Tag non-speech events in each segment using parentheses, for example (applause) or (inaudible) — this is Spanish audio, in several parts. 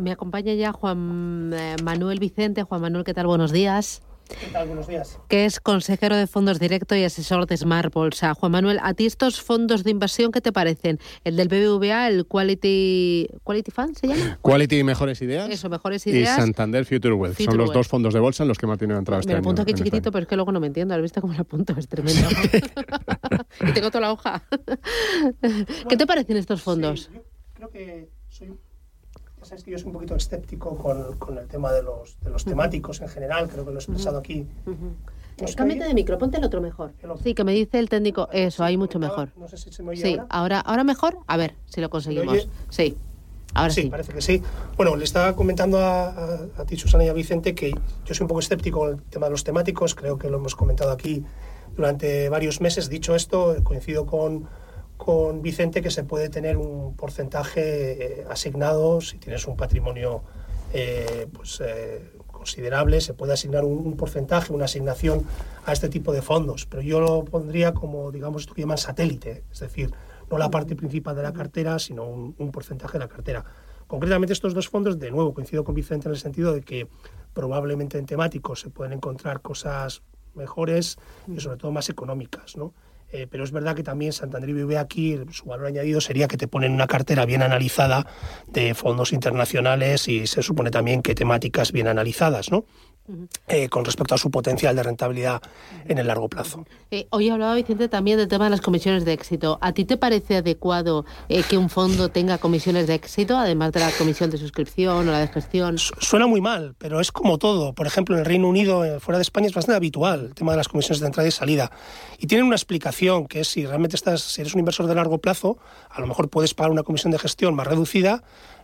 Me acompaña ya Juan eh, Manuel Vicente. Juan Manuel, ¿qué tal? Buenos días. ¿Qué tal? Buenos días. Que es consejero de fondos directo y asesor de Smart Bolsa. Juan Manuel, ¿a ti estos fondos de inversión qué te parecen? El del BBVA, el Quality Quality Fund, ¿se llama? Quality Mejores Ideas. Eso, Mejores Ideas. Y Santander Future Wealth. Future Son los Wealth. dos fondos de bolsa en los que más dinero ha entrado este Me lo año. apunto aquí en chiquitito, pero es que luego no me entiendo. ¿Has visto cómo lo apunto? Es tremendo. (laughs) (laughs) y tengo toda la hoja. ¿Qué te parecen estos fondos? Sí, yo creo que soy. Ya sabes que yo soy un poquito escéptico con, con el tema de los, de los temáticos en general, creo que lo he expresado aquí. ¿No se me Cámbiate de micro, ponte el otro mejor. El otro. Sí, que me dice el técnico. Eso, ahí mucho mejor. No sé si se me oye Sí, ahora. ahora, ahora mejor. A ver si lo conseguimos. Sí, ahora sí. sí, parece que sí. Bueno, le estaba comentando a, a- a ti, Susana y a Vicente, que yo soy un poco escéptico con el tema de los temáticos. Creo que lo hemos comentado aquí durante varios meses. Dicho esto, coincido con, con Vicente que se puede tener un porcentaje eh, asignado si tienes un patrimonio eh, pues, eh, considerable, se puede asignar un, porcentaje, una asignación a este tipo de fondos. Pero yo lo pondría como, digamos, esto que llaman satélite, es decir, no la parte principal de la cartera, sino un, un porcentaje de la cartera. Concretamente estos dos fondos, de nuevo, coincido con Vicente en el sentido de que probablemente en temáticos se pueden encontrar cosas mejores y sobre todo más económicas, ¿no? Eh, pero es verdad que también Santander BBVA aquí su valor añadido sería que te ponen una cartera bien analizada de fondos internacionales y se supone también que temáticas bien analizadas, ¿no? Eh, con respecto a su potencial de rentabilidad en el largo plazo. Eh, hoy hablaba Vicente también del tema de las comisiones de éxito. ¿A ti te parece adecuado eh, que un fondo tenga comisiones de éxito, además de la comisión de suscripción o la de gestión? Su- Suena muy mal, pero es como todo. Por ejemplo, en el Reino Unido, fuera de España, es bastante habitual el tema de las comisiones de entrada y salida. Y tienen una explicación, que es si realmente estás, si eres un inversor de largo plazo, a lo mejor puedes pagar una comisión de gestión más reducida.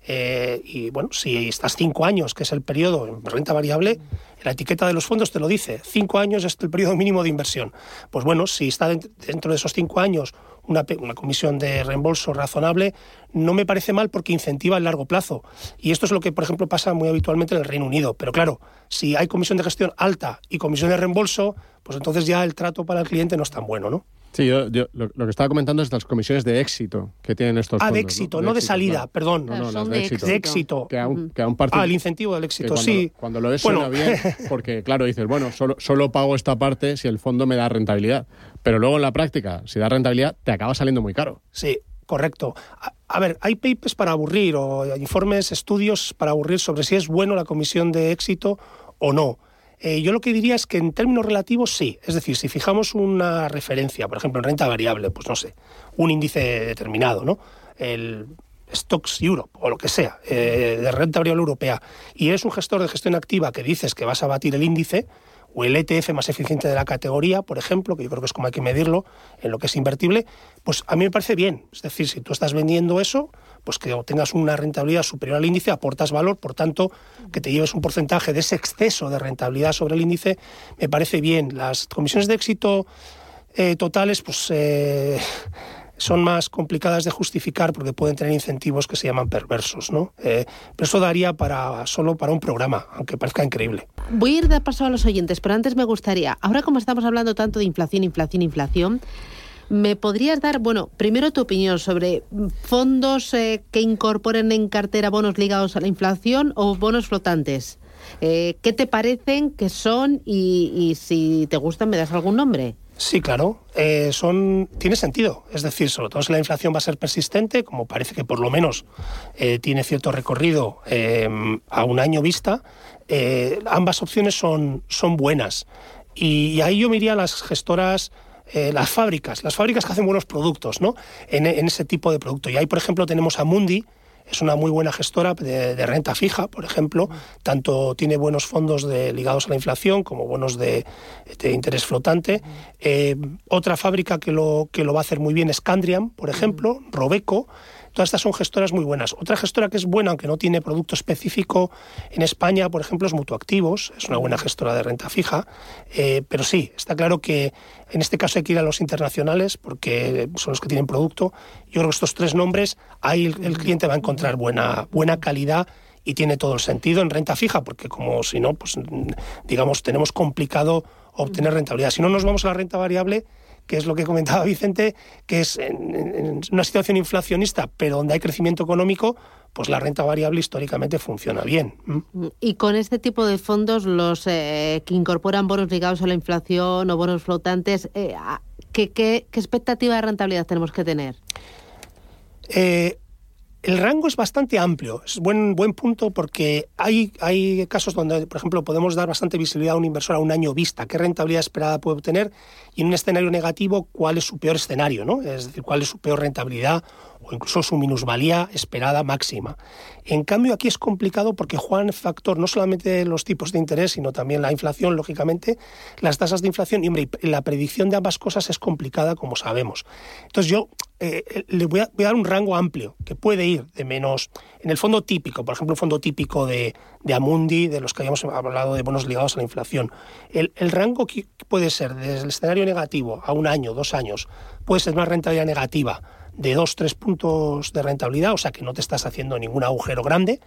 eh, y bueno, si estás cinco años, que es el periodo en renta variable, la etiqueta de los fondos te lo dice. Cinco años es el periodo mínimo de inversión. Pues bueno, si está dent- dentro de esos cinco años una, una comisión de reembolso razonable, no me parece mal porque incentiva el largo plazo. Y esto es lo que, por ejemplo, pasa muy habitualmente en el Reino Unido. Pero claro, si hay comisión de gestión alta y comisión de reembolso, pues entonces ya el trato para el cliente no es tan bueno, ¿no? Sí, yo, yo lo, lo que estaba comentando es las comisiones de éxito que tienen estos Ah, fondos. de éxito, no de salida, claro. perdón. No, no, las de de éxito. De éxito. Que aún parte- Ah, el incentivo del éxito, cuando, sí. Cuando lo ves Bueno. suena bien, (laughs) porque claro, dices, bueno, solo, solo pago esta parte si el fondo me da rentabilidad. Pero luego en la práctica, si da rentabilidad, te acaba saliendo muy caro. Sí, correcto. A, a ver, hay papers para aburrir o informes, estudios para aburrir sobre si es bueno la comisión de éxito o no. Eh, yo lo que diría es que en términos relativos sí. Es decir, si fijamos una referencia, por ejemplo, en renta variable, pues no sé, un índice determinado, ¿no? El Stocks Europe o lo que sea, eh, de renta variable europea, y eres un gestor de gestión activa que dices que vas a batir el índice, o el ETF más eficiente de la categoría, por ejemplo, que yo creo que es como hay que medirlo en lo que es invertible, pues a mí me parece bien. Es decir, si tú estás vendiendo eso, pues que obtengas una rentabilidad superior al índice, aportas valor, por tanto, que te lleves un porcentaje de ese exceso de rentabilidad sobre el índice, me parece bien. Las comisiones de éxito eh, totales, pues eh, son más complicadas de justificar porque pueden tener incentivos que se llaman perversos, ¿no? Eh, pero eso daría para solo para un programa, aunque parezca increíble. Voy a ir de paso a los oyentes, pero antes me gustaría, ahora como estamos hablando tanto de inflación, inflación, inflación, ¿me podrías dar, bueno, primero tu opinión sobre fondos eh, que incorporen en cartera bonos ligados a la inflación o bonos flotantes? Eh, ¿Qué te parecen, qué son y, si te gustan me das algún nombre? Sí, claro, eh, son, tiene sentido. Es decir, sobre todo si la inflación va a ser persistente, como parece que por lo menos tiene cierto recorrido a un año vista, ambas opciones son, son buenas. Y, y ahí yo me a las gestoras, eh, las fábricas, las fábricas que hacen buenos productos, ¿no? En, en ese tipo de producto. Y ahí, por ejemplo, tenemos a Mundi, es una muy buena gestora de, de renta fija, por ejemplo. Tanto tiene buenos fondos de, ligados a la inflación como buenos de, de interés flotante. Eh, otra fábrica que lo, que lo va a hacer muy bien es Candriam, por ejemplo, Robeco. Todas estas son gestoras muy buenas. Otra gestora que es buena, aunque no tiene producto específico en España, por ejemplo, es Mutuactivos, es una buena gestora de renta fija, eh, pero sí, está claro que en este caso hay que ir a los internacionales porque son los que tienen producto. Yo creo que estos tres nombres, ahí el, cliente va a encontrar buena, buena calidad y tiene todo el sentido en renta fija, porque como si no, pues digamos, tenemos complicado obtener rentabilidad. Si no nos vamos a la renta variable, que es lo que comentaba Vicente, que es en, una situación inflacionista, pero donde hay crecimiento económico, pues la renta variable históricamente funciona bien. Y con este tipo de fondos, los eh, que incorporan bonos ligados a la inflación o bonos flotantes, eh, ¿qué, qué, expectativa de rentabilidad tenemos que tener? Eh, el rango es bastante amplio, es buen, buen punto porque hay, hay casos donde, por ejemplo, podemos dar bastante visibilidad a un inversor a un año vista, qué rentabilidad esperada puede obtener y en un escenario negativo cuál es su peor escenario, ¿no? es decir, cuál es su peor rentabilidad o incluso su minusvalía esperada máxima. En cambio, aquí es complicado porque juegan factor no solamente los tipos de interés, sino también la inflación, lógicamente, las tasas de inflación, y hombre, la predicción de ambas cosas es complicada, como sabemos. Entonces yo eh, eh, le voy a, dar un rango amplio, que puede ir de menos, en el fondo típico, por ejemplo, un fondo típico de, de Amundi, de los que habíamos hablado de bonos ligados a la inflación. El, el rango que puede ser desde el escenario negativo a un año, dos años, puede ser más rentabilidad negativa de dos, tres puntos de rentabilidad, o sea que no te estás haciendo ningún agujero grande,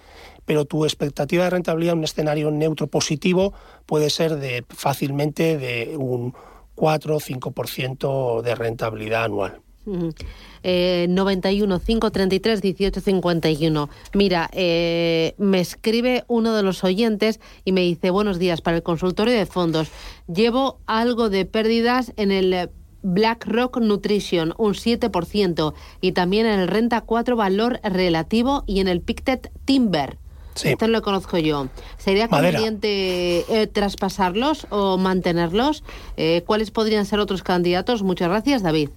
pero tu expectativa de rentabilidad en un escenario neutro positivo puede ser de fácilmente de un 4 o 5% de rentabilidad anual. 91 533 1851. Mira, eh, me escribe uno de los oyentes y me dice: Buenos días, para el consultorio de fondos. Llevo algo de pérdidas en el BlackRock Nutrition, un 7%, y también en el Renta 4 Valor Relativo y en el Pictet Timber. Sí. Esto lo conozco yo. ¿Sería conveniente eh, traspasarlos o mantenerlos? Eh, ¿Cuáles podrían ser otros candidatos? Muchas gracias, David.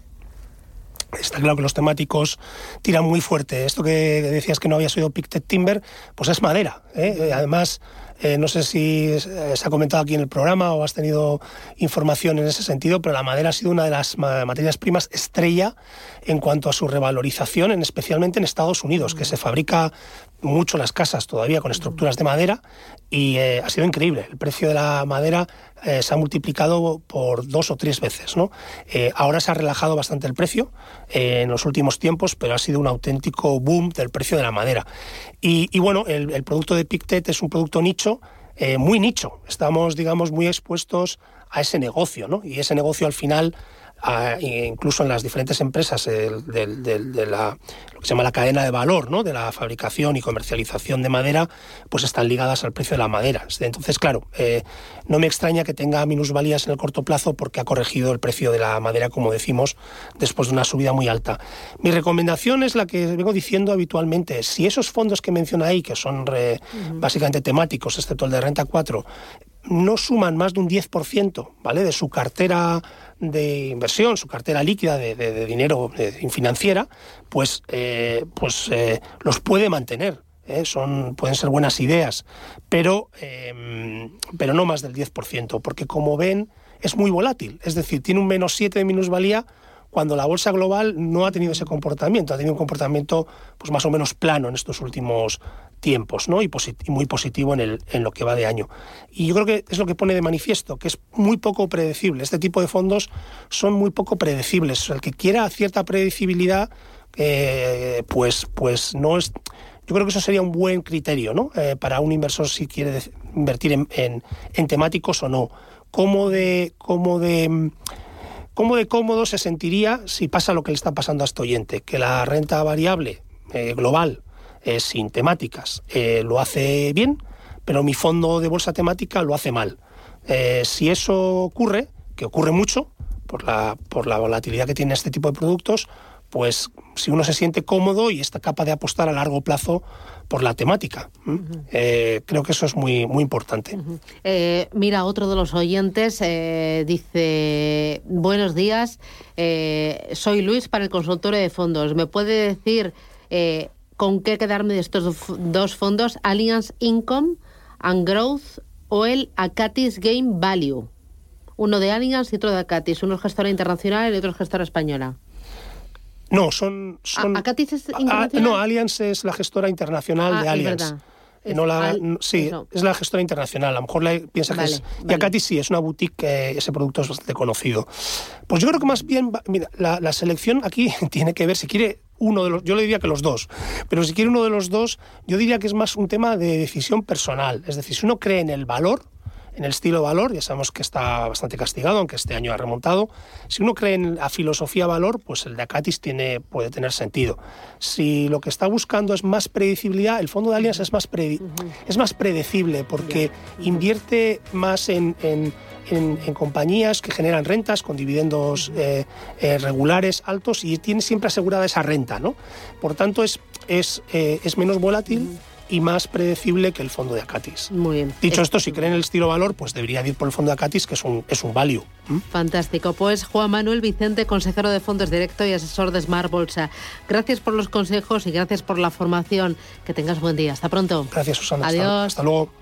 Está claro que los temáticos tiran muy fuerte. Esto que decías que no habías oído Pictet Timber, pues es madera. ¿eh? Además, eh, no sé si se ha comentado aquí en el programa o has tenido información en ese sentido, pero la madera ha sido una de las materias primas estrella en cuanto a su revalorización, en, especialmente en Estados Unidos, que se fabrica mucho las casas todavía con estructuras de madera y eh, ha sido increíble. El precio de la madera eh, se ha multiplicado por dos o tres veces. ¿no? ahora se ha relajado bastante el precio en los últimos tiempos, pero ha sido un auténtico boom del precio de la madera. Y, bueno, el, producto de Pictet es un producto nicho, eh, muy nicho. Estamos, digamos, muy expuestos a ese negocio, ¿no? Y ese negocio al final incluso en las diferentes empresas de, la, lo que se llama la cadena de valor, ¿no? de la fabricación y comercialización de madera, pues están ligadas al precio de la madera. Entonces, claro, eh, no me extraña que tenga minusvalías en el corto plazo porque ha corregido el precio de la madera, como decimos, después de una subida muy alta. Mi recomendación es la que vengo diciendo habitualmente. Si esos fondos que menciona ahí, que son básicamente temáticos, excepto el de Renta 4, no suman más de un 10% ¿vale? de su cartera de inversión, su cartera líquida de, dinero financiera, pues, eh, pues eh, los puede mantener. ¿eh? Son, pueden ser buenas ideas, pero, pero no más del 10%, porque como ven, es muy volátil. Es decir, tiene un menos 7 de minusvalía cuando la bolsa global no ha tenido ese comportamiento, ha tenido un comportamiento pues más o menos plano en estos últimos tiempos, ¿no? Y, muy positivo en, el, en lo que va de año. Y yo creo que es lo que pone de manifiesto, que es muy poco predecible. Este tipo de fondos son muy poco predecibles. El que quiera cierta predecibilidad, eh, pues, pues no es. Yo creo que eso sería un buen criterio, ¿no? Eh, para un inversor si quiere invertir en, en, temáticos o no. ¿Cómo de, cómo de ¿Cómo de cómodo se sentiría si pasa lo que le está pasando a este oyente? Que la renta variable eh, global, eh, sin temáticas, eh, lo hace bien, pero mi fondo de bolsa temática lo hace mal. si eso ocurre, que ocurre mucho, por la, por la volatilidad que tiene este tipo de productos, pues si uno se siente cómodo y está capaz de apostar a largo plazo por la temática. Eh, creo que eso es muy, muy importante. Eh, mira, otro de los oyentes eh, dice, buenos días, soy Luis para el consultorio de fondos. ¿Me puede decir con qué quedarme de estos dos fondos, Allianz Income and Growth o el Acatis Game Value? Uno de Allianz y otro de Acatis, uno es gestora internacional y otro es gestora española. No, son... son ¿Acatis es Ah, internacional? no, Allianz es la gestora internacional Ah, de Allianz. Eh, Es no la, Al- sí, eso. es la gestora internacional. A lo mejor la, piensa Vale, que es. vale. Y Acatis sí, es una boutique que ese producto es bastante conocido. Pues yo creo que más bien, mira, la, la selección aquí (laughs) tiene que ver, si quiere uno de los, yo le diría que los dos, pero si quiere uno de los dos, yo diría que es más un tema de decisión personal. Es decir, si uno cree en el valor, en el estilo valor, ya sabemos que está bastante castigado, aunque este año ha remontado. Si uno cree en la filosofía valor, pues el de Acatis tiene, puede tener sentido. Si lo que está buscando es más predecibilidad, el fondo de Allianz es más, predi- es más predecible porque invierte más en, en- en- en compañías que generan rentas con dividendos eh, eh, regulares altos y tiene siempre asegurada esa renta. ¿no? Por tanto, es, es, eh, es menos volátil y más predecible que el fondo de Acatis. Muy bien. Dicho esto, si creen en el estilo valor, pues debería de ir por el fondo de Acatis, que es un, es un value. Fantástico. Pues Juan Manuel Vicente, consejero de fondos directo y asesor de Smart Bolsa. Gracias por los consejos y gracias por la formación. Que tengas buen día. Hasta pronto. Gracias, Susana. Hasta- Adiós. hasta luego.